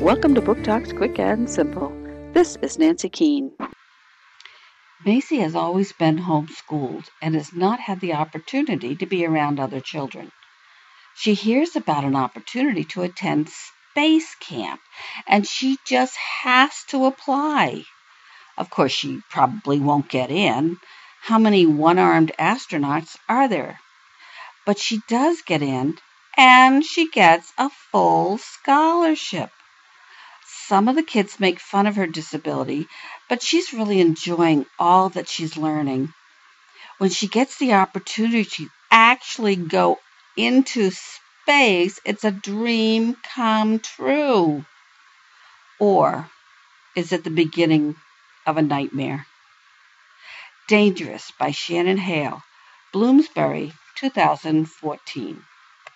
Welcome to Book Talks Quick and Simple. This is Nancy Keane. Maisie has always been homeschooled and has not had the opportunity to be around other children. She hears about an opportunity to attend space camp and she just has to apply. Of course, she probably won't get in. How many one armed astronauts are there? But she does get in and she gets a full scholarship. Some of the kids make fun of her disability, but she's really enjoying all that she's learning. When she gets the opportunity to actually go into space, it's a dream come true. Or is it the beginning of a nightmare? Dangerous by Shannon Hale, Bloomsbury, 2014.